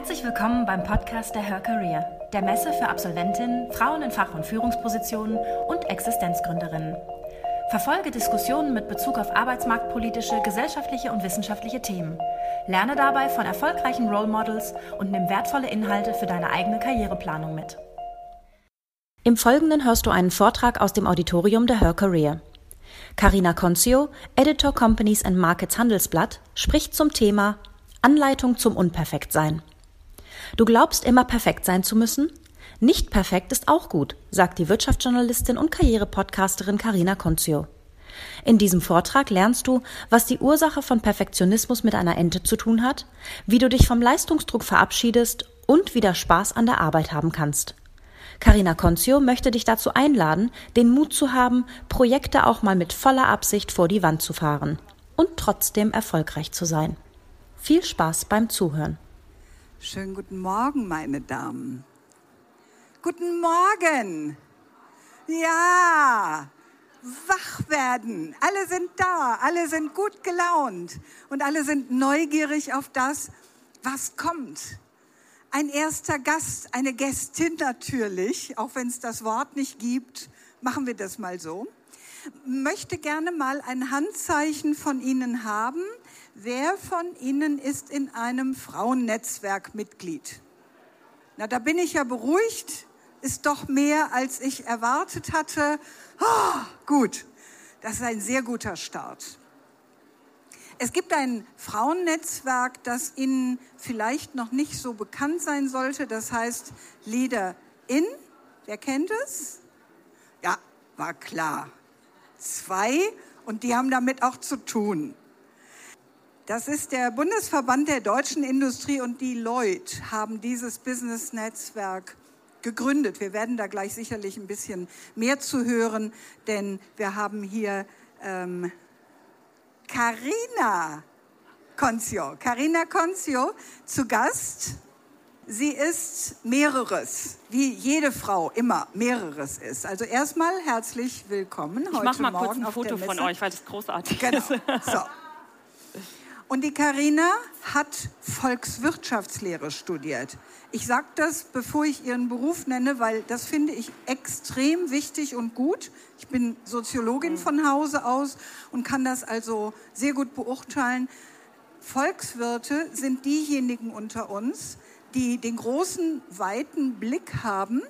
Herzlich willkommen beim Podcast der Her Career, der Messe für Absolventinnen, Frauen in Fach- und Führungspositionen und Existenzgründerinnen. Verfolge Diskussionen mit Bezug auf arbeitsmarktpolitische, gesellschaftliche und wissenschaftliche Themen. Lerne dabei von erfolgreichen Role Models und nimm wertvolle Inhalte für deine eigene Karriereplanung mit. Im Folgenden hörst du einen Vortrag aus dem Auditorium der Her Career. Carina Concio, Editor Companies and Markets Handelsblatt, spricht zum Thema Anleitung zum Unperfektsein. Du glaubst immer perfekt sein zu müssen? Nicht perfekt ist auch gut, sagt die Wirtschaftsjournalistin und Karrierepodcasterin Carina Concio. In diesem Vortrag lernst du, was die Ursache von Perfektionismus mit einer Ente zu tun hat, wie du dich vom Leistungsdruck verabschiedest und wieder Spaß an der Arbeit haben kannst. Carina Concio möchte dich dazu einladen, den Mut zu haben, Projekte auch mal mit voller Absicht vor die Wand zu fahren und trotzdem erfolgreich zu sein. Viel Spaß beim Zuhören. Schönen guten Morgen, meine Damen. Guten Morgen. Ja, wach werden. Alle sind da, alle sind gut gelaunt und alle sind neugierig auf das, was kommt. Ein erster Gast, eine Gästin natürlich, auch wenn es das Wort nicht gibt, machen wir das mal so. Möchte gerne mal ein Handzeichen von Ihnen haben. Wer von Ihnen ist in einem Frauennetzwerk Mitglied? Na, da bin ich ja beruhigt ist doch mehr, als ich erwartet hatte. Oh, gut, das ist ein sehr guter Start. Es gibt ein Frauennetzwerk, das Ihnen vielleicht noch nicht so bekannt sein sollte. Das heißt Leader In. Wer kennt es? Ja, war klar. Zwei und die haben damit auch zu tun. Das ist der Bundesverband der deutschen Industrie und die Deloitte haben dieses Business-Netzwerk gegründet. Wir werden da gleich sicherlich ein bisschen mehr zu hören, denn wir haben hier ähm, Carina Concio. Carina Concio zu Gast. Sie ist mehreres, wie jede Frau immer mehreres ist. Also erstmal herzlich willkommen ich heute mach mal Morgen kurz ein Foto von euch, weil das großartig genau. ist. So. Und die Karina hat Volkswirtschaftslehre studiert. Ich sage das, bevor ich ihren Beruf nenne, weil das finde ich extrem wichtig und gut. Ich bin Soziologin mhm. von Hause aus und kann das also sehr gut beurteilen. Volkswirte sind diejenigen unter uns, die den großen, weiten Blick haben,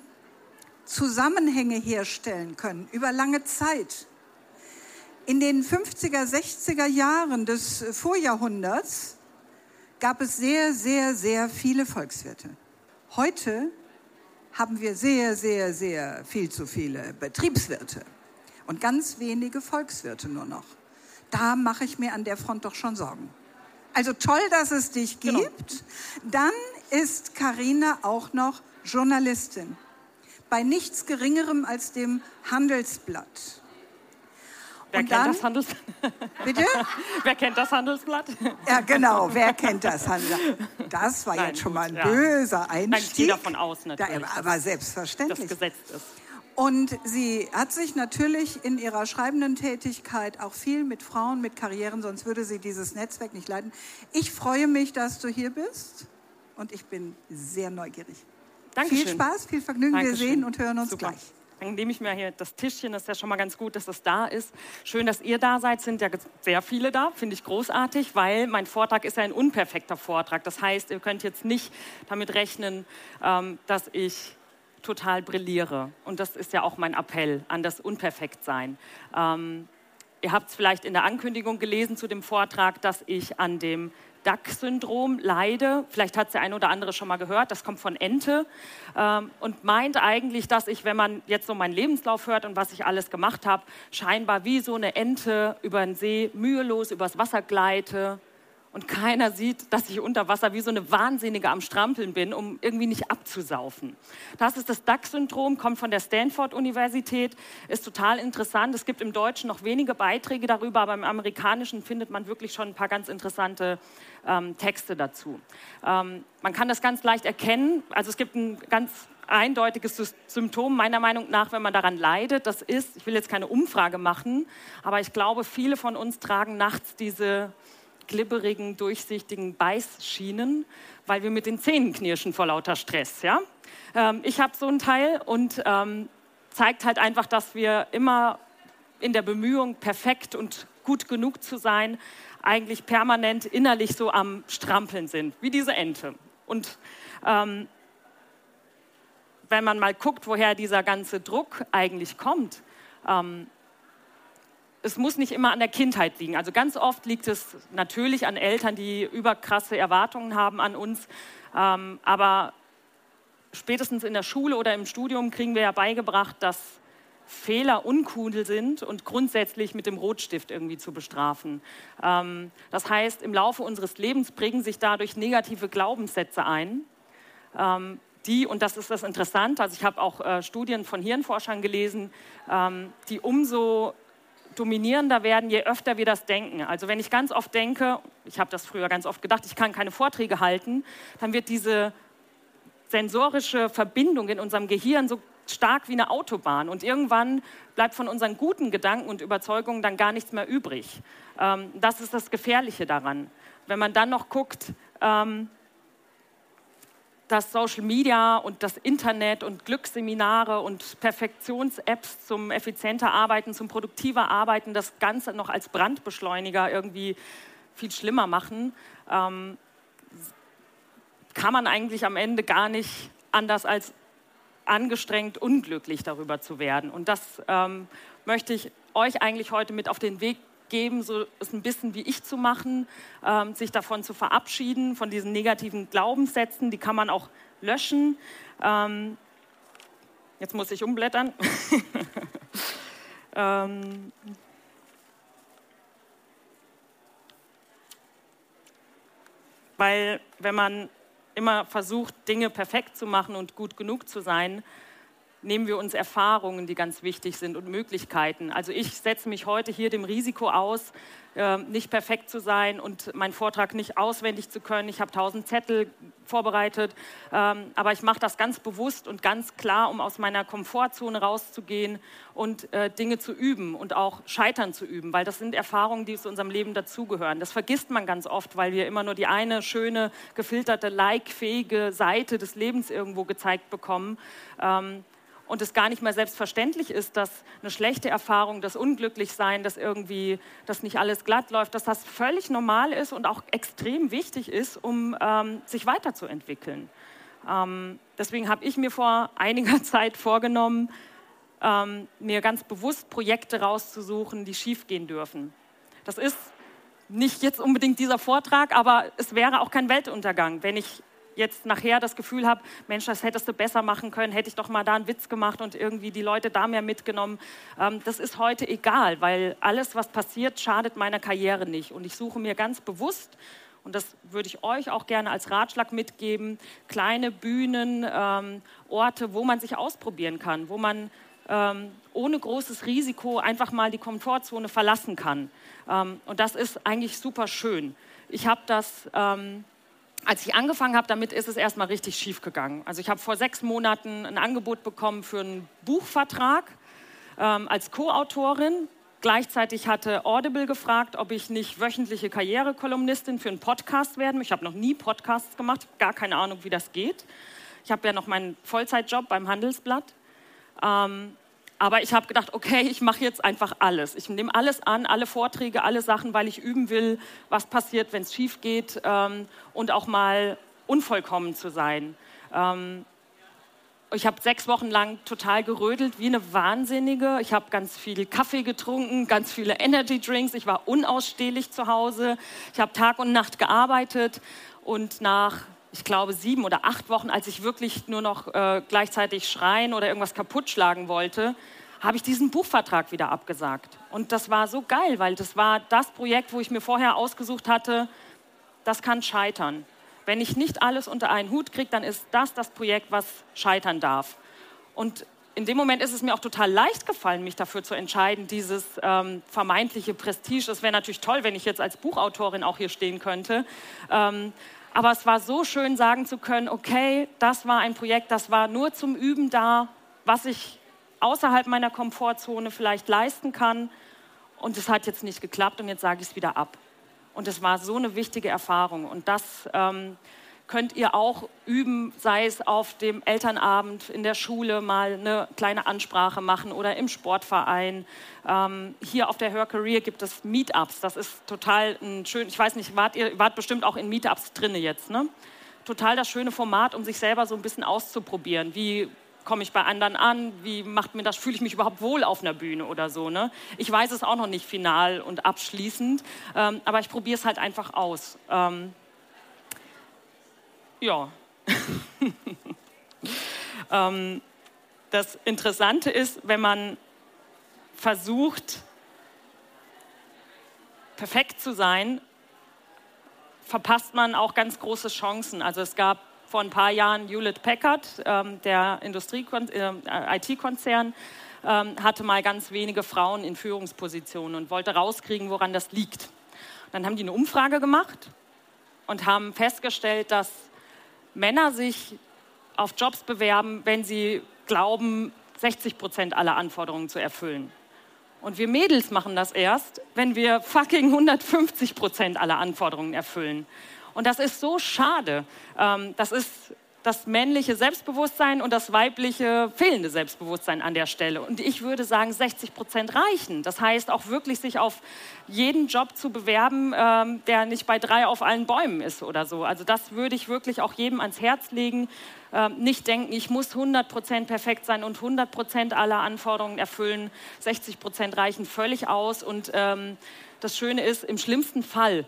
Zusammenhänge herstellen können über lange Zeit. In den 50er, 60er Jahren des Vorjahrhunderts gab es sehr, sehr, sehr viele Volkswirte. Heute haben wir sehr, sehr, sehr viel zu viele Betriebswirte und ganz wenige Volkswirte nur noch. Da mache ich mir an der Front doch schon Sorgen. Also toll, dass es dich genau. gibt. Genau. Dann ist Karina auch noch Journalistin bei nichts Geringerem als dem Handelsblatt. Wer kennt das Handelsblatt? Bitte? wer kennt das Handelsblatt? Ja, genau, wer kennt das Handelsblatt? Das war Nein, jetzt schon mal ein ja. böser Einstieg. Nein, ich gehe davon aus, natürlich. Da, aber selbstverständlich. Das gesetzt ist. Und sie hat sich natürlich in ihrer schreibenden Tätigkeit auch viel mit Frauen, mit Karrieren, sonst würde sie dieses Netzwerk nicht leiten. Ich freue mich, dass du hier bist und ich bin sehr neugierig. Dankeschön. Viel Spaß, viel Vergnügen. Dankeschön. Wir sehen und hören uns Super. gleich. Dann nehme ich mir hier das Tischchen, das ist ja schon mal ganz gut, dass das da ist. Schön, dass ihr da seid, sind ja sehr viele da, finde ich großartig, weil mein Vortrag ist ja ein unperfekter Vortrag. Das heißt, ihr könnt jetzt nicht damit rechnen, ähm, dass ich total brilliere. Und das ist ja auch mein Appell an das Unperfektsein. Ähm, ihr habt es vielleicht in der Ankündigung gelesen zu dem Vortrag, dass ich an dem DAC-Syndrom leide. Vielleicht hat es der eine oder andere schon mal gehört. Das kommt von Ente ähm, und meint eigentlich, dass ich, wenn man jetzt so meinen Lebenslauf hört und was ich alles gemacht habe, scheinbar wie so eine Ente über den See mühelos übers Wasser gleite und keiner sieht, dass ich unter Wasser wie so eine Wahnsinnige am Strampeln bin, um irgendwie nicht abzusaufen. Das ist das DAX-Syndrom, kommt von der Stanford-Universität, ist total interessant. Es gibt im Deutschen noch wenige Beiträge darüber, aber im Amerikanischen findet man wirklich schon ein paar ganz interessante ähm, Texte dazu. Ähm, man kann das ganz leicht erkennen. Also es gibt ein ganz eindeutiges Symptom meiner Meinung nach, wenn man daran leidet. Das ist, ich will jetzt keine Umfrage machen, aber ich glaube, viele von uns tragen nachts diese glibberigen, durchsichtigen Beißschienen, weil wir mit den Zähnen knirschen vor lauter Stress. Ja? Ähm, ich habe so ein Teil und ähm, zeigt halt einfach, dass wir immer in der Bemühung, perfekt und gut genug zu sein, eigentlich permanent innerlich so am Strampeln sind, wie diese Ente. Und ähm, wenn man mal guckt, woher dieser ganze Druck eigentlich kommt, ähm, es muss nicht immer an der Kindheit liegen. Also ganz oft liegt es natürlich an Eltern, die überkrasse Erwartungen haben an uns. Ähm, aber spätestens in der Schule oder im Studium kriegen wir ja beigebracht, dass Fehler uncool sind und grundsätzlich mit dem Rotstift irgendwie zu bestrafen. Ähm, das heißt, im Laufe unseres Lebens bringen sich dadurch negative Glaubenssätze ein, ähm, die, und das ist das Interessante, also ich habe auch äh, Studien von Hirnforschern gelesen, ähm, die umso dominierender werden, je öfter wir das denken. Also wenn ich ganz oft denke, ich habe das früher ganz oft gedacht, ich kann keine Vorträge halten, dann wird diese sensorische Verbindung in unserem Gehirn so stark wie eine Autobahn. Und irgendwann bleibt von unseren guten Gedanken und Überzeugungen dann gar nichts mehr übrig. Ähm, das ist das Gefährliche daran. Wenn man dann noch guckt, ähm, dass Social Media und das Internet und Glücksseminare und Perfektions-Apps zum effizienter Arbeiten, zum produktiver Arbeiten das Ganze noch als Brandbeschleuniger irgendwie viel schlimmer machen, ähm, kann man eigentlich am Ende gar nicht anders als angestrengt unglücklich darüber zu werden. Und das ähm, möchte ich euch eigentlich heute mit auf den Weg geben, so es ein bisschen wie ich zu machen, ähm, sich davon zu verabschieden, von diesen negativen Glaubenssätzen. Die kann man auch löschen. Ähm, jetzt muss ich umblättern. ähm, weil wenn man immer versucht, Dinge perfekt zu machen und gut genug zu sein, nehmen wir uns Erfahrungen, die ganz wichtig sind und Möglichkeiten. Also ich setze mich heute hier dem Risiko aus, ähm, nicht perfekt zu sein und meinen Vortrag nicht auswendig zu können. Ich habe tausend Zettel vorbereitet, ähm, aber ich mache das ganz bewusst und ganz klar, um aus meiner Komfortzone rauszugehen und äh, Dinge zu üben und auch Scheitern zu üben, weil das sind Erfahrungen, die zu unserem Leben dazugehören. Das vergisst man ganz oft, weil wir immer nur die eine schöne, gefilterte, like-fähige Seite des Lebens irgendwo gezeigt bekommen. Und es gar nicht mehr selbstverständlich ist, dass eine schlechte Erfahrung, das Unglücklichsein, dass irgendwie das nicht alles glatt läuft, dass das völlig normal ist und auch extrem wichtig ist, um ähm, sich weiterzuentwickeln. Ähm, deswegen habe ich mir vor einiger Zeit vorgenommen, ähm, mir ganz bewusst Projekte rauszusuchen, die schiefgehen dürfen. Das ist nicht jetzt unbedingt dieser Vortrag, aber es wäre auch kein Weltuntergang, wenn ich jetzt nachher das Gefühl habe, Mensch, das hättest du besser machen können, hätte ich doch mal da einen Witz gemacht und irgendwie die Leute da mehr mitgenommen. Ähm, das ist heute egal, weil alles, was passiert, schadet meiner Karriere nicht. Und ich suche mir ganz bewusst, und das würde ich euch auch gerne als Ratschlag mitgeben, kleine Bühnen, ähm, Orte, wo man sich ausprobieren kann, wo man ähm, ohne großes Risiko einfach mal die Komfortzone verlassen kann. Ähm, und das ist eigentlich super schön. Ich habe das ähm, als ich angefangen habe damit, ist es erstmal richtig schief gegangen. Also ich habe vor sechs Monaten ein Angebot bekommen für einen Buchvertrag ähm, als Co-Autorin. Gleichzeitig hatte Audible gefragt, ob ich nicht wöchentliche Karrierekolumnistin für einen Podcast werden. Ich habe noch nie Podcasts gemacht, gar keine Ahnung, wie das geht. Ich habe ja noch meinen Vollzeitjob beim Handelsblatt. Ähm, aber ich habe gedacht, okay, ich mache jetzt einfach alles. Ich nehme alles an, alle Vorträge, alle Sachen, weil ich üben will, was passiert, wenn es schief geht ähm, und auch mal unvollkommen zu sein. Ähm, ich habe sechs Wochen lang total gerödelt wie eine Wahnsinnige. Ich habe ganz viel Kaffee getrunken, ganz viele Energy Drinks. Ich war unausstehlich zu Hause. Ich habe Tag und Nacht gearbeitet und nach ich glaube, sieben oder acht Wochen, als ich wirklich nur noch äh, gleichzeitig schreien oder irgendwas kaputt schlagen wollte, habe ich diesen Buchvertrag wieder abgesagt. Und das war so geil, weil das war das Projekt, wo ich mir vorher ausgesucht hatte, das kann scheitern. Wenn ich nicht alles unter einen Hut kriege, dann ist das das Projekt, was scheitern darf. Und in dem Moment ist es mir auch total leicht gefallen, mich dafür zu entscheiden, dieses ähm, vermeintliche Prestige. Es wäre natürlich toll, wenn ich jetzt als Buchautorin auch hier stehen könnte. Ähm, aber es war so schön sagen zu können, okay, das war ein Projekt, das war nur zum Üben da, was ich außerhalb meiner Komfortzone vielleicht leisten kann. Und es hat jetzt nicht geklappt und jetzt sage ich es wieder ab. Und es war so eine wichtige Erfahrung. Und das ähm, könnt ihr auch üben, sei es auf dem Elternabend in der Schule mal eine kleine Ansprache machen oder im Sportverein. Ähm, hier auf der Her Career gibt es Meetups. Das ist total ein schön. Ich weiß nicht, wart ihr wart bestimmt auch in Meetups drinne jetzt, ne? Total das schöne Format, um sich selber so ein bisschen auszuprobieren. Wie komme ich bei anderen an? Wie macht mir das? Fühle ich mich überhaupt wohl auf einer Bühne oder so? Ne? Ich weiß es auch noch nicht final und abschließend, ähm, aber ich probiere es halt einfach aus. Ähm, ja. ähm, das Interessante ist, wenn man versucht, perfekt zu sein, verpasst man auch ganz große Chancen. Also es gab vor ein paar Jahren Hewlett Packard, ähm, der Industrie äh, IT-Konzern, ähm, hatte mal ganz wenige Frauen in Führungspositionen und wollte rauskriegen, woran das liegt. Dann haben die eine Umfrage gemacht und haben festgestellt, dass Männer sich auf Jobs bewerben, wenn sie glauben, 60 Prozent aller Anforderungen zu erfüllen. Und wir Mädels machen das erst, wenn wir fucking 150 Prozent aller Anforderungen erfüllen. Und das ist so schade. Ähm, das ist das männliche Selbstbewusstsein und das weibliche fehlende Selbstbewusstsein an der Stelle. Und ich würde sagen, 60 Prozent reichen. Das heißt auch wirklich, sich auf jeden Job zu bewerben, ähm, der nicht bei drei auf allen Bäumen ist oder so. Also das würde ich wirklich auch jedem ans Herz legen. Ähm, nicht denken, ich muss 100 Prozent perfekt sein und 100 Prozent aller Anforderungen erfüllen. 60 Prozent reichen völlig aus. Und ähm, das Schöne ist, im schlimmsten Fall,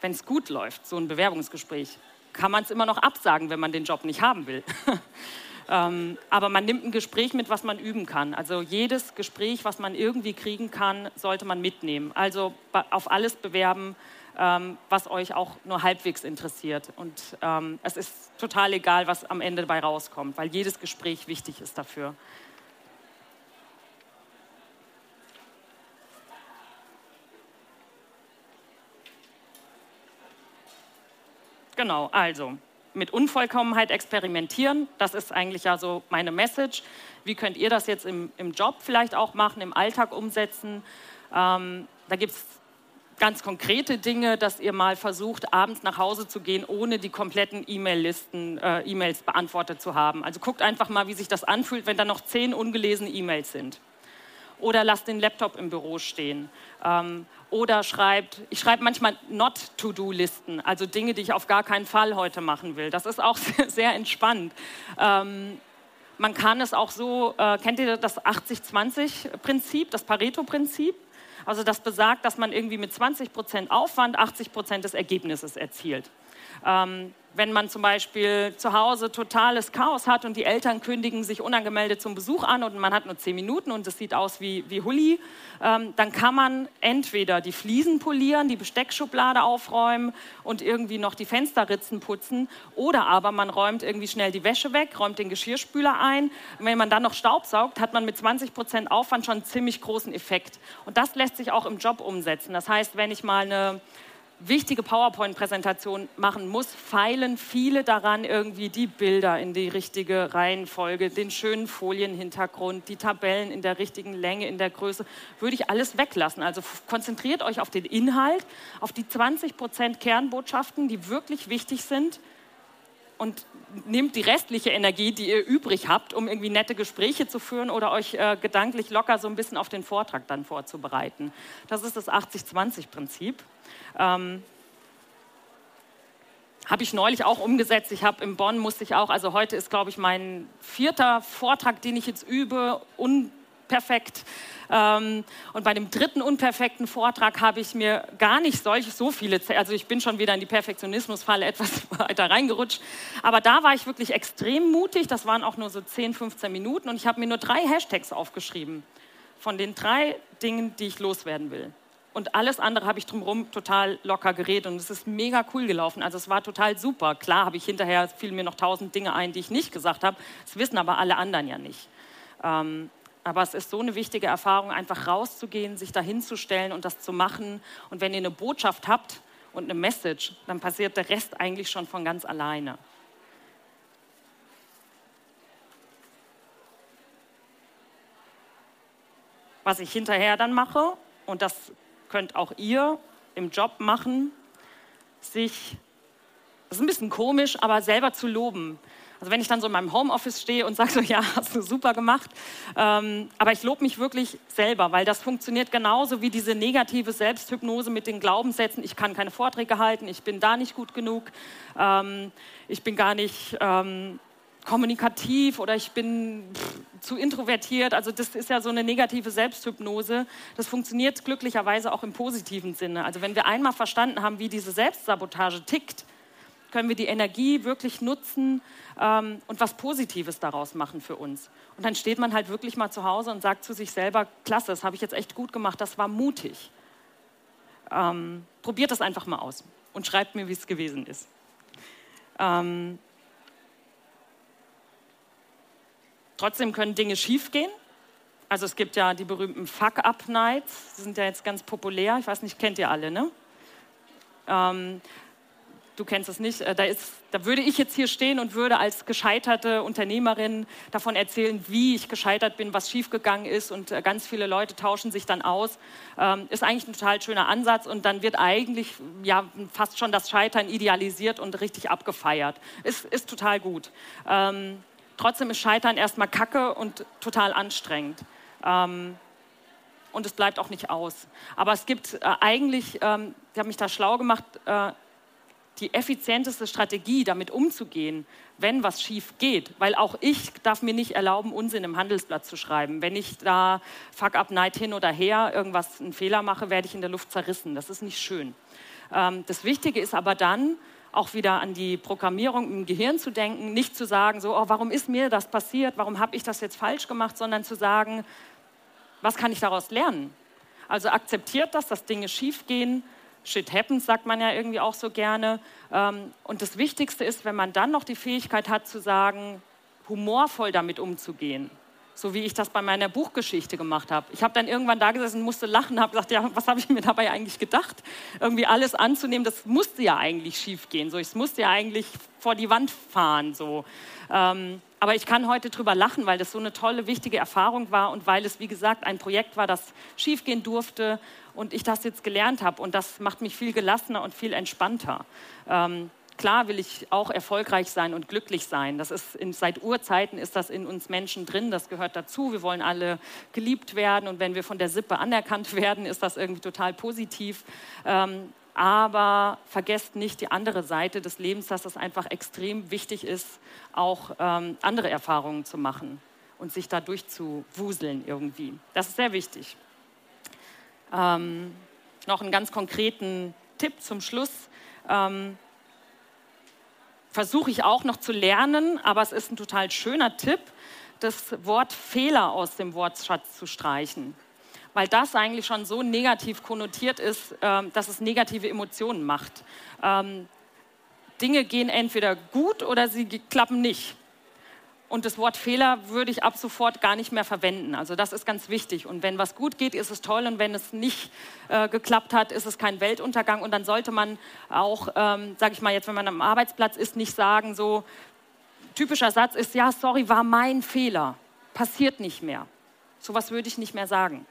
wenn es gut läuft, so ein Bewerbungsgespräch, kann man es immer noch absagen, wenn man den Job nicht haben will. ähm, aber man nimmt ein Gespräch mit, was man üben kann. Also jedes Gespräch, was man irgendwie kriegen kann, sollte man mitnehmen. Also auf alles bewerben, ähm, was euch auch nur halbwegs interessiert. Und ähm, es ist total egal, was am Ende dabei rauskommt, weil jedes Gespräch wichtig ist dafür. Genau, also mit Unvollkommenheit experimentieren, das ist eigentlich ja so meine Message. Wie könnt ihr das jetzt im, im Job vielleicht auch machen, im Alltag umsetzen? Ähm, da gibt es ganz konkrete Dinge, dass ihr mal versucht, abends nach Hause zu gehen, ohne die kompletten E-Mail-Listen, äh, E-Mails beantwortet zu haben. Also guckt einfach mal, wie sich das anfühlt, wenn da noch zehn ungelesene E-Mails sind. Oder lasst den Laptop im Büro stehen. Ähm, oder schreibt, ich schreibe manchmal Not-to-Do-Listen, also Dinge, die ich auf gar keinen Fall heute machen will. Das ist auch sehr, entspannt. Ähm, man kann es auch so, äh, kennt ihr das 80-20-Prinzip, das Pareto-Prinzip? Also das besagt, dass man irgendwie mit 20 Prozent Aufwand 80 Prozent des Ergebnisses erzielt. Ähm, wenn man zum Beispiel zu Hause totales Chaos hat und die Eltern kündigen sich unangemeldet zum Besuch an und man hat nur zehn Minuten und es sieht aus wie, wie Hulli, ähm, dann kann man entweder die Fliesen polieren, die Besteckschublade aufräumen und irgendwie noch die Fensterritzen putzen oder aber man räumt irgendwie schnell die Wäsche weg, räumt den Geschirrspüler ein. Und wenn man dann noch Staub saugt, hat man mit 20 Prozent Aufwand schon einen ziemlich großen Effekt. Und das lässt sich auch im Job umsetzen. Das heißt, wenn ich mal eine wichtige PowerPoint-Präsentation machen muss, feilen viele daran, irgendwie die Bilder in die richtige Reihenfolge, den schönen Folienhintergrund, die Tabellen in der richtigen Länge, in der Größe, würde ich alles weglassen. Also konzentriert euch auf den Inhalt, auf die 20 Prozent Kernbotschaften, die wirklich wichtig sind und nehmt die restliche Energie, die ihr übrig habt, um irgendwie nette Gespräche zu führen oder euch äh, gedanklich locker so ein bisschen auf den Vortrag dann vorzubereiten. Das ist das 80-20-Prinzip. Ähm, habe ich neulich auch umgesetzt. Ich habe in Bonn musste ich auch, also heute ist, glaube ich, mein vierter Vortrag, den ich jetzt übe, unperfekt. Ähm, und bei dem dritten unperfekten Vortrag habe ich mir gar nicht solch, so viele, also ich bin schon wieder in die Perfektionismusfalle etwas weiter reingerutscht. Aber da war ich wirklich extrem mutig. Das waren auch nur so 10, 15 Minuten und ich habe mir nur drei Hashtags aufgeschrieben von den drei Dingen, die ich loswerden will. Und alles andere habe ich drumherum total locker geredet und es ist mega cool gelaufen. Also es war total super. Klar habe ich hinterher, fielen mir noch tausend Dinge ein, die ich nicht gesagt habe. Das wissen aber alle anderen ja nicht. Ähm, aber es ist so eine wichtige Erfahrung, einfach rauszugehen, sich dahinzustellen und das zu machen. Und wenn ihr eine Botschaft habt und eine Message, dann passiert der Rest eigentlich schon von ganz alleine. Was ich hinterher dann mache, und das könnt auch ihr im Job machen, sich, das ist ein bisschen komisch, aber selber zu loben. Also wenn ich dann so in meinem Homeoffice stehe und sage so, ja, hast du super gemacht, ähm, aber ich lobe mich wirklich selber, weil das funktioniert genauso wie diese negative Selbsthypnose mit den Glaubenssätzen, ich kann keine Vorträge halten, ich bin da nicht gut genug, ähm, ich bin gar nicht ähm, kommunikativ oder ich bin pff, zu introvertiert. Also das ist ja so eine negative Selbsthypnose. Das funktioniert glücklicherweise auch im positiven Sinne. Also wenn wir einmal verstanden haben, wie diese Selbstsabotage tickt, können wir die Energie wirklich nutzen ähm, und was Positives daraus machen für uns. Und dann steht man halt wirklich mal zu Hause und sagt zu sich selber, klasse, das habe ich jetzt echt gut gemacht, das war mutig. Ähm, probiert das einfach mal aus und schreibt mir, wie es gewesen ist. Ähm, trotzdem können Dinge schiefgehen. Also es gibt ja die berühmten Fuck-Up-Nights, die sind ja jetzt ganz populär. Ich weiß nicht, kennt ihr alle, ne? Ähm, du kennst es nicht, äh, da, ist, da würde ich jetzt hier stehen und würde als gescheiterte Unternehmerin davon erzählen, wie ich gescheitert bin, was schiefgegangen ist und äh, ganz viele Leute tauschen sich dann aus. Ähm, ist eigentlich ein total schöner Ansatz und dann wird eigentlich ja, fast schon das Scheitern idealisiert und richtig abgefeiert. Ist, ist total gut. Ähm, trotzdem ist Scheitern erstmal Kacke und total anstrengend. Ähm, und es bleibt auch nicht aus. Aber es gibt äh, eigentlich, ähm, ich habe mich da schlau gemacht, äh, die effizienteste Strategie, damit umzugehen, wenn was schief geht. Weil auch ich darf mir nicht erlauben, Unsinn im Handelsblatt zu schreiben. Wenn ich da Fuck up Night hin oder her irgendwas einen Fehler mache, werde ich in der Luft zerrissen. Das ist nicht schön. Ähm, das Wichtige ist aber dann, auch wieder an die Programmierung im Gehirn zu denken, nicht zu sagen, so, oh, warum ist mir das passiert, warum habe ich das jetzt falsch gemacht, sondern zu sagen, was kann ich daraus lernen? Also akzeptiert das, dass Dinge schief gehen, Shit happens, sagt man ja irgendwie auch so gerne. Ähm, und das Wichtigste ist, wenn man dann noch die Fähigkeit hat zu sagen, humorvoll damit umzugehen. So wie ich das bei meiner Buchgeschichte gemacht habe. Ich habe dann irgendwann da gesessen, musste lachen, habe gesagt, ja, was habe ich mir dabei eigentlich gedacht? Irgendwie alles anzunehmen, das musste ja eigentlich schief gehen. So, ich musste ja eigentlich vor die Wand fahren. So. Ähm, aber ich kann heute drüber lachen, weil das so eine tolle, wichtige Erfahrung war und weil es, wie gesagt, ein Projekt war, das schiefgehen durfte und ich das jetzt gelernt habe. Und das macht mich viel gelassener und viel entspannter. Ähm, klar will ich auch erfolgreich sein und glücklich sein. Das ist in, seit Urzeiten ist das in uns Menschen drin. Das gehört dazu. Wir wollen alle geliebt werden und wenn wir von der Sippe anerkannt werden, ist das irgendwie total positiv. Ähm, aber vergesst nicht die andere Seite des Lebens, dass es einfach extrem wichtig ist, auch ähm, andere Erfahrungen zu machen und sich da durchzuwuseln irgendwie. Das ist sehr wichtig. Ähm, noch einen ganz konkreten Tipp zum Schluss. Ähm, Versuche ich auch noch zu lernen, aber es ist ein total schöner Tipp, das Wort Fehler aus dem Wortschatz zu streichen. Weil das eigentlich schon so negativ konnotiert ist, äh, dass es negative Emotionen macht. Ähm, Dinge gehen entweder gut oder sie klappen nicht. Und das Wort Fehler würde ich ab sofort gar nicht mehr verwenden. Also das ist ganz wichtig. Und wenn was gut geht, ist es toll. Und wenn es nicht äh, geklappt hat, ist es kein Weltuntergang. Und dann sollte man auch, ähm, sage ich mal jetzt, wenn man am Arbeitsplatz ist, nicht sagen, so typischer Satz ist, ja, sorry, war mein Fehler. Passiert nicht mehr. So was würde ich nicht mehr sagen.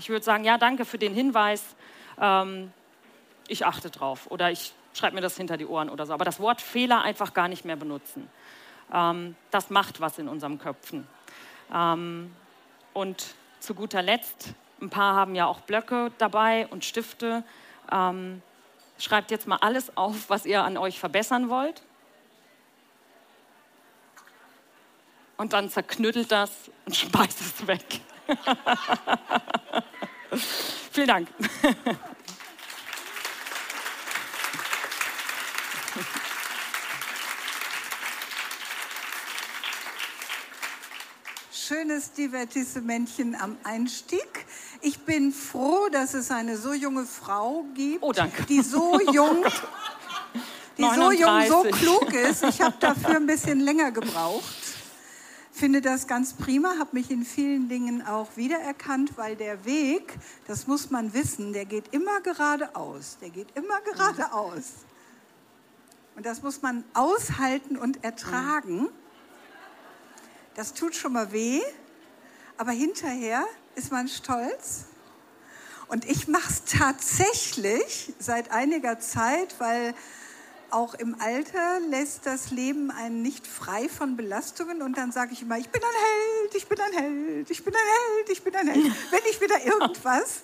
Ich würde sagen, ja, danke für den Hinweis. Ähm, ich achte drauf. Oder ich schreibe mir das hinter die Ohren oder so. Aber das Wort Fehler einfach gar nicht mehr benutzen. Ähm, das macht was in unseren Köpfen. Ähm, und zu guter Letzt, ein paar haben ja auch Blöcke dabei und Stifte. Ähm, schreibt jetzt mal alles auf, was ihr an euch verbessern wollt. Und dann zerknüttelt das und schmeißt es weg. Vielen Dank. schönes Divertissementchen am Einstieg. Ich bin froh, dass es eine so junge Frau gibt, oh, die so jung, die so jung, so klug ist. Ich habe dafür ein bisschen länger gebraucht. Finde das ganz prima, habe mich in vielen Dingen auch wiedererkannt, weil der Weg, das muss man wissen, der geht immer geradeaus. Der geht immer geradeaus. Und das muss man aushalten und ertragen. Das tut schon mal weh, aber hinterher ist man stolz. Und ich mache es tatsächlich seit einiger Zeit, weil auch im Alter lässt das Leben einen nicht frei von Belastungen und dann sage ich immer, ich bin ein Held, ich bin ein Held, ich bin ein Held, ich bin ein Held, wenn ich wieder irgendwas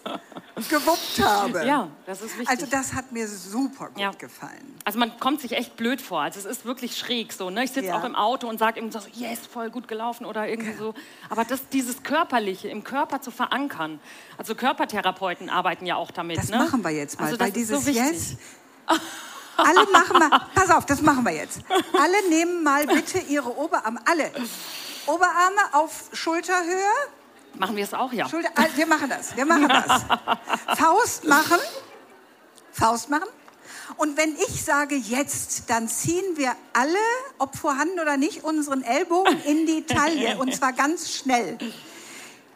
gewuppt habe. Ja, das ist wichtig. Also das hat mir super gut Ja. gefallen. Also man kommt sich echt blöd vor. Also es ist wirklich schräg so. Ne? Ich sitze Ja. auch im Auto und sage irgendwie so, yes, voll gut gelaufen oder irgendwie so. Aber das, dieses Körperliche im Körper zu verankern. Also Körpertherapeuten arbeiten ja auch damit. Das ne? machen wir jetzt mal, Also weil so dieses wichtig. Yes. Alle machen mal, pass auf, das machen wir jetzt. Alle nehmen mal bitte ihre Oberarme, alle. Oberarme auf Schulterhöhe. Machen wir es auch, ja. Schulter, ah, wir machen das, wir machen das. Faust machen, Faust machen. Und wenn ich sage jetzt, dann ziehen wir alle, ob vorhanden oder nicht, unseren Ellbogen in die Taille und zwar ganz schnell.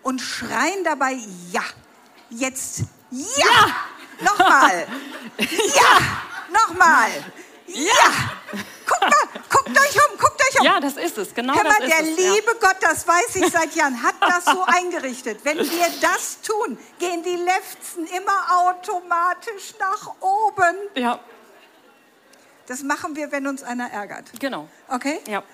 Und schreien dabei ja. Jetzt ja. Nochmal. Ja. Nochmal. Ja. Guckt mal, guckt euch um, guckt euch um. Ja, das ist es. Genau Hör das mal, ist der es. ja. liebe Gott, das weiß ich seit Jahren, hat das so eingerichtet. Wenn wir das tun, gehen die Lefzen immer automatisch nach oben. Ja, Das machen wir, wenn uns einer ärgert. genau. Okay? Ja,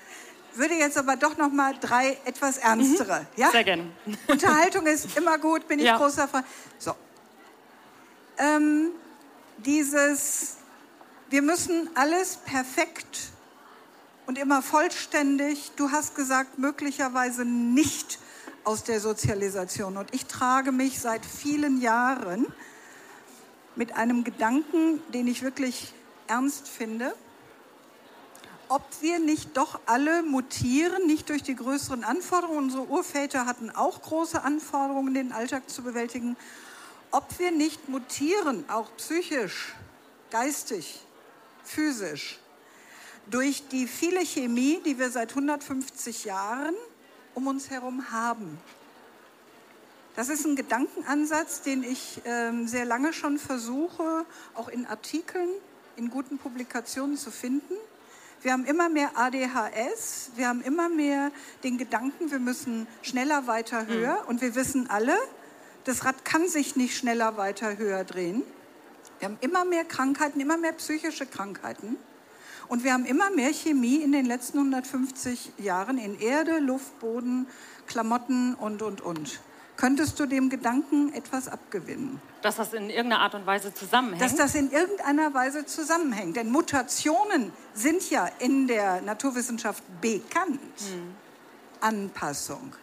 Würde jetzt aber doch noch mal drei etwas ernstere. Ja? Mhm. sehr gerne. Unterhaltung ist immer gut, bin ich Ja. großer Freund. So. Ähm, dieses, wir müssen alles perfekt und immer vollständig, du hast gesagt, möglicherweise nicht aus der Sozialisation. Und ich trage mich seit vielen Jahren mit einem Gedanken, den ich wirklich ernst finde, ob wir nicht doch alle mutieren, nicht durch die größeren Anforderungen. Unsere Urväter hatten auch große Anforderungen, den Alltag zu bewältigen. Ob wir nicht mutieren, auch psychisch, geistig, physisch, durch die viele Chemie, die wir seit 150 Jahren um uns herum haben. Das ist ein Gedankenansatz, den ich ähm, sehr lange schon versuche, auch in Artikeln, in guten Publikationen zu finden. Wir haben immer mehr ADHS, wir haben immer mehr den Gedanken, wir müssen schneller, weiter, höher. Und wir wissen alle, das Rad kann sich nicht schneller, weiter, höher drehen. Wir haben immer mehr Krankheiten, immer mehr psychische Krankheiten. Und wir haben immer mehr Chemie in den letzten 150 Jahren in Erde, Luft, Boden, Klamotten und, und, und. Könntest du dem Gedanken etwas abgewinnen? Dass das in irgendeiner Art und Weise zusammenhängt. Dass das in irgendeiner Weise zusammenhängt. Denn Mutationen sind ja in der Naturwissenschaft bekannt. Anpassung.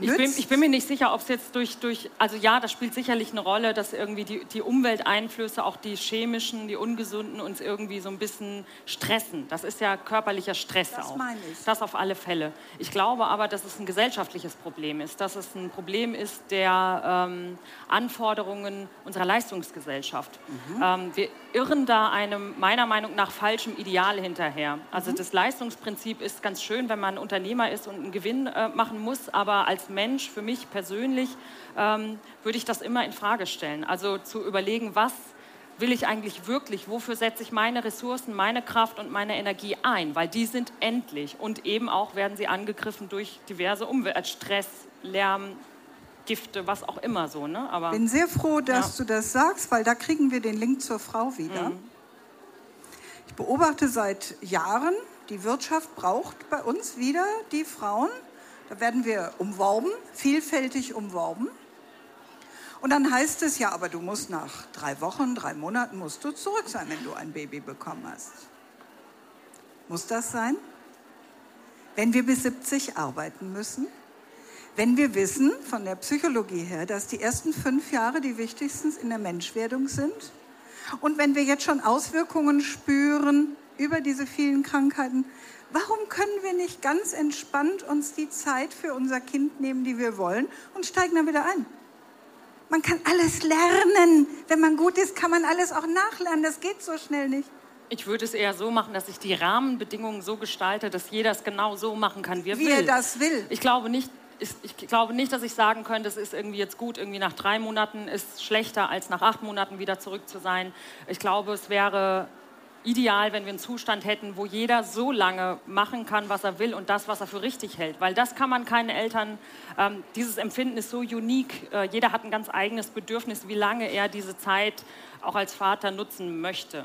Ich bin, ich bin mir nicht sicher, ob es jetzt durch, durch, also ja, das spielt sicherlich eine Rolle, dass irgendwie die, die Umwelteinflüsse, auch die chemischen, die ungesunden, uns irgendwie so ein bisschen stressen. Das ist ja körperlicher Stress Das auch. meine ich. Das auf alle Fälle. Ich glaube aber, dass es ein gesellschaftliches Problem ist, dass es ein Problem ist der ähm, Anforderungen unserer Leistungsgesellschaft. Mhm. Ähm, wir irren da einem meiner Meinung nach falschem Ideal hinterher. Mhm. Also das Leistungsprinzip ist ganz schön, wenn man Unternehmer ist und einen Gewinn äh, machen muss, aber als Mensch, für mich persönlich, ähm, würde ich das immer in Frage stellen. Also zu überlegen, was will ich eigentlich wirklich, wofür setze ich meine Ressourcen, meine Kraft und meine Energie ein, weil die sind endlich und eben auch werden sie angegriffen durch diverse Umwelt, Stress, Lärm, Gifte, was auch immer so. Ne? Aber bin sehr froh, dass Ja. du das sagst, weil da kriegen wir den Link zur Frau wieder. Ich beobachte seit Jahren, die Wirtschaft braucht bei uns wieder die Frauen. Da werden wir umworben, vielfältig umworben. Und dann heißt es ja, aber du musst nach drei Wochen, drei Monaten musst du zurück sein, wenn du ein Baby bekommen hast. Muss das sein? Wenn wir bis 70 arbeiten müssen? Wenn wir wissen von der Psychologie her, dass die ersten fünf Jahre die wichtigsten in der Menschwerdung sind und wenn wir jetzt schon Auswirkungen spüren über diese vielen Krankheiten, warum können wir nicht ganz entspannt uns die Zeit für unser Kind nehmen, die wir wollen und steigen dann wieder ein? Man kann alles lernen. Wenn man gut ist, kann man alles auch nachlernen. Das geht so schnell nicht. ich würde es eher so machen, dass ich die Rahmenbedingungen so gestalte, dass jeder es genau so machen kann, wie er Wie will. er das will. Ich glaube nicht, ich glaube nicht, dass ich sagen könnte, es ist irgendwie jetzt gut, irgendwie nach drei Monaten ist schlechter, als nach acht Monaten wieder zurück zu sein. Ich glaube, es wäre ideal, wenn wir einen Zustand hätten, wo jeder so lange machen kann, was er will und das, was er für richtig hält. Weil das kann man keinen Eltern, ähm, dieses Empfinden ist so unique. Äh, jeder hat ein ganz eigenes Bedürfnis, wie lange er diese Zeit auch als Vater nutzen möchte.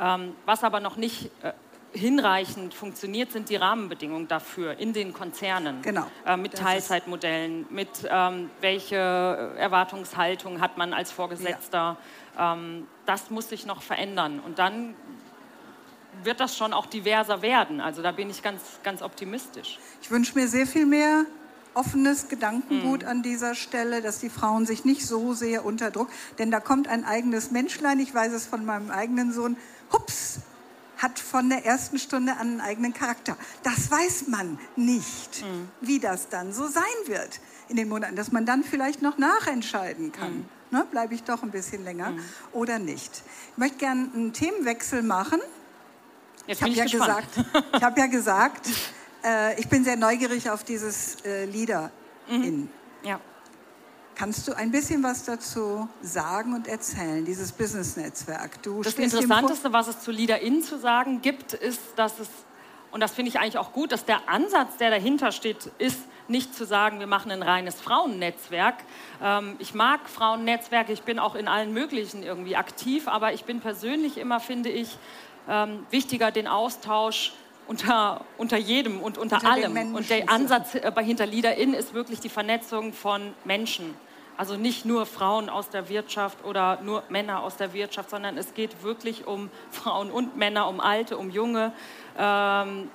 Ähm, was aber noch nicht äh, hinreichend funktioniert, sind die Rahmenbedingungen dafür in den Konzernen. Genau. Äh, mit Teilzeitmodellen, mit ähm, welche Erwartungshaltung hat man als Vorgesetzter. Ja. Ähm, das muss sich noch verändern. Und dann wird das schon auch diverser werden. Also da bin ich ganz, ganz optimistisch. Ich wünsche mir sehr viel mehr offenes Gedankengut mm. an dieser Stelle, dass die Frauen sich nicht so sehr unter Druck, denn da kommt ein eigenes Menschlein, ich weiß es von meinem eigenen Sohn, hups, hat von der ersten Stunde an einen eigenen Charakter. Das weiß man nicht, mm. wie das dann so sein wird in den Monaten, dass man dann vielleicht noch nachentscheiden kann. Mm. Ne, Bleibe ich doch ein bisschen länger mm. oder nicht. Ich möchte gerne einen Themenwechsel machen. Jetzt ich habe ja, gesagt, ich hab ja gesagt, äh, ich bin sehr neugierig auf dieses äh, Lieder mhm. Ja. Kannst du ein bisschen was dazu sagen und erzählen, dieses Business-Netzwerk? Das Interessanteste, was es zu Leader In zu sagen gibt, ist, dass es, und das finde ich eigentlich auch gut, dass der Ansatz, der dahinter steht, ist, nicht zu sagen, wir machen ein reines Frauennetzwerk. Ähm, ich mag Frauennetzwerke, ich bin auch in allen möglichen irgendwie aktiv, aber ich bin persönlich immer, finde ich, ähm, wichtiger den Austausch unter, unter jedem und unter, unter allem. Und der Ansatz äh, bei Hinter Leader In ist wirklich die Vernetzung von Menschen. Also nicht nur Frauen aus der Wirtschaft oder nur Männer aus der Wirtschaft, sondern es geht wirklich um Frauen und Männer, um Alte, um Junge, ähm,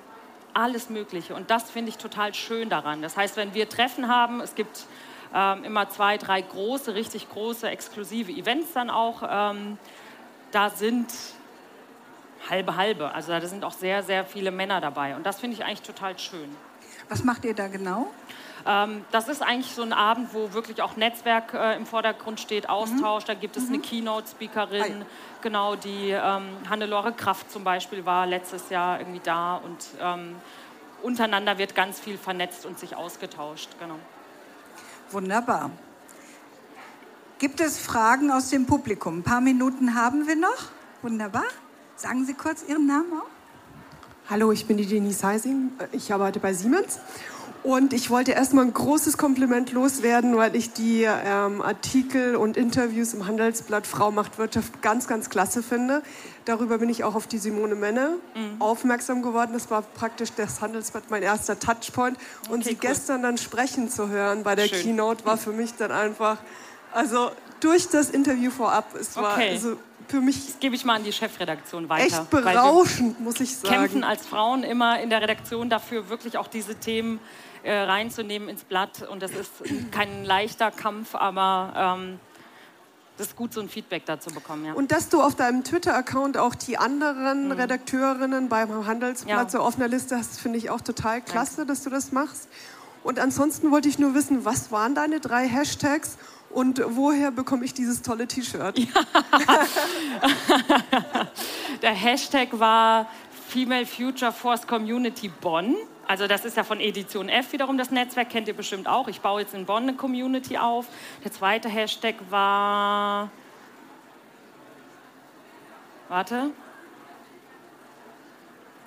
alles Mögliche. Und das finde ich total schön daran. Das heißt, wenn wir Treffen haben, es gibt ähm, immer zwei, drei große, richtig große, exklusive Events dann auch, ähm, da sind halbe halbe. Also da sind auch sehr, sehr viele Männer dabei. Und das finde ich eigentlich total schön. Was macht ihr da genau? Ähm, das ist eigentlich so ein Abend, wo wirklich auch Netzwerk äh, im Vordergrund steht, Austausch. Mhm. Da gibt es mhm. eine Keynote-Speakerin, genau, die ähm, Hannelore Kraft zum Beispiel war letztes Jahr irgendwie da und ähm, untereinander wird ganz viel vernetzt und sich ausgetauscht. Genau. Wunderbar. Gibt es Fragen aus dem Publikum? Ein paar Minuten haben wir noch. Wunderbar. Sagen Sie kurz Ihren Namen auch. Hallo, ich bin die Denise Heising. Ich arbeite bei Siemens. Und ich wollte erstmal ein großes Kompliment loswerden, weil ich die ähm, Artikel und Interviews im Handelsblatt Frau macht Wirtschaft ganz, ganz klasse finde. Darüber bin ich auch auf die Simone Menne mhm. aufmerksam geworden. Das war praktisch das Handelsblatt mein erster Touchpoint. Und okay, sie cool. gestern dann sprechen zu hören bei der Schön. Keynote war für mich dann einfach, also durch das Interview vorab, es war okay. also für mich. Das gebe ich mal an die Chefredaktion weiter. Echt berauschend, muss ich sagen. kämpfen als Frauen immer in der Redaktion dafür, wirklich auch diese Themen äh, reinzunehmen ins Blatt. Und das ist kein leichter Kampf, aber ähm, das ist gut, so ein Feedback dazu bekommen. Ja. Und dass du auf deinem Twitter-Account auch die anderen mhm. Redakteurinnen beim Handelsblatt ja. so auf einer Liste hast, finde ich auch total klasse, Danke. dass du das machst. Und ansonsten wollte ich nur wissen, was waren deine drei Hashtags und woher bekomme ich dieses tolle T-Shirt? Ja. Der Hashtag war Female Future Force Community Bonn. Also das ist ja von Edition F wiederum das Netzwerk, kennt ihr bestimmt auch. Ich baue jetzt in Bonn eine Community auf. Der zweite Hashtag war... Warte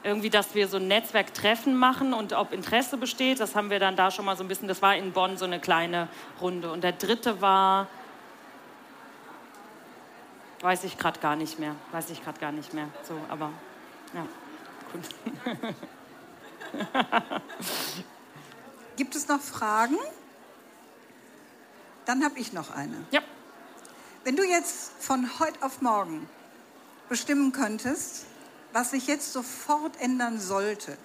irgendwie, dass wir so ein Netzwerktreffen machen und ob Interesse besteht. Das haben wir dann da schon mal so ein bisschen, das war in Bonn so eine kleine Runde. Und der dritte war, weiß ich gerade gar nicht mehr, weiß ich gerade gar nicht mehr. So, aber ja, gut. Gibt es noch Fragen? Dann habe ich noch eine. Ja. Wenn du jetzt von heute auf morgen bestimmen könntest, was sich jetzt sofort ändern sollte,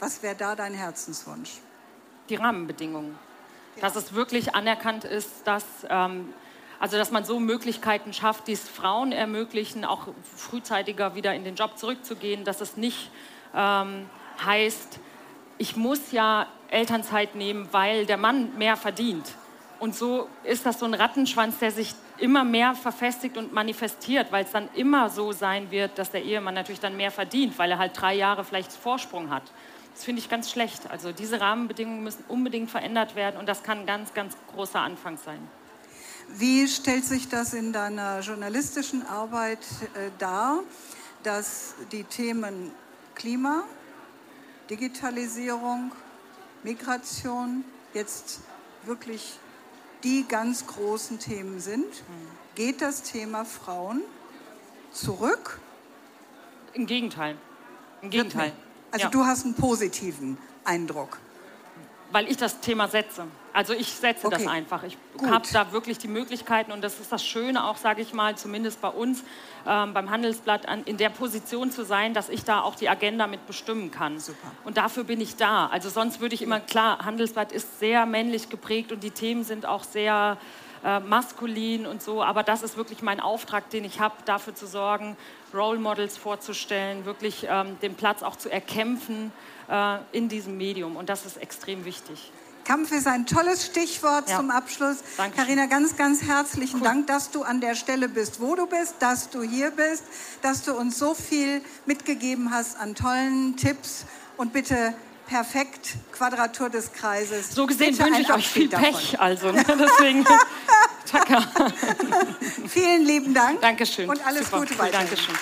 was wäre da dein Herzenswunsch? Die Rahmenbedingungen. Ja. Dass es wirklich anerkannt ist, dass, ähm, also dass man so Möglichkeiten schafft, die es Frauen ermöglichen, auch frühzeitiger wieder in den Job zurückzugehen, dass es nicht ähm, heißt, ich muss ja Elternzeit nehmen, weil der Mann mehr verdient. Und so ist das so ein Rattenschwanz, der sich immer mehr verfestigt und manifestiert, weil es dann immer so sein wird, dass der Ehemann natürlich dann mehr verdient, weil er halt drei Jahre vielleicht Vorsprung hat. Das finde ich ganz schlecht. Also diese Rahmenbedingungen müssen unbedingt verändert werden und das kann ein ganz, ganz großer Anfang sein. Wie stellt sich das in deiner journalistischen Arbeit äh, dar? dass die Themen Klima, Digitalisierung, Migration jetzt wirklich die ganz großen Themen sind. Geht das Thema Frauen zurück? Im Gegenteil. Im Gegenteil. Also ja. du hast einen positiven Eindruck. Weil ich das Thema setze. Also ich setze Okay. das einfach. Ich habe da wirklich die Möglichkeiten und das ist das Schöne auch, sage ich mal, zumindest bei uns ähm, beim Handelsblatt, an, in der Position zu sein, dass ich da auch die Agenda mit bestimmen kann. Super. Und dafür bin ich da. Also sonst würde ich immer, klar, Handelsblatt ist sehr männlich geprägt und die Themen sind auch sehr äh, maskulin und so, aber das ist wirklich mein Auftrag, den ich habe, dafür zu sorgen, Role Models vorzustellen, wirklich ähm, den Platz auch zu erkämpfen äh, in diesem Medium und das ist extrem wichtig. Kampf ist ein tolles Stichwort Ja. zum Abschluss. Karina, ganz, ganz herzlichen Dank, dass du an der Stelle bist, wo du bist, dass du hier bist, dass du uns so viel mitgegeben hast an tollen Tipps und bitte perfekt Quadratur des Kreises. So gesehen Bitte wünsche ich euch viel davon. Pech, also ne? deswegen. Danke. Vielen lieben Dank. Dankeschön. Und alles Super. Gute Cool, weiterhin. Dankeschön.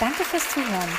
Danke fürs Zuhören.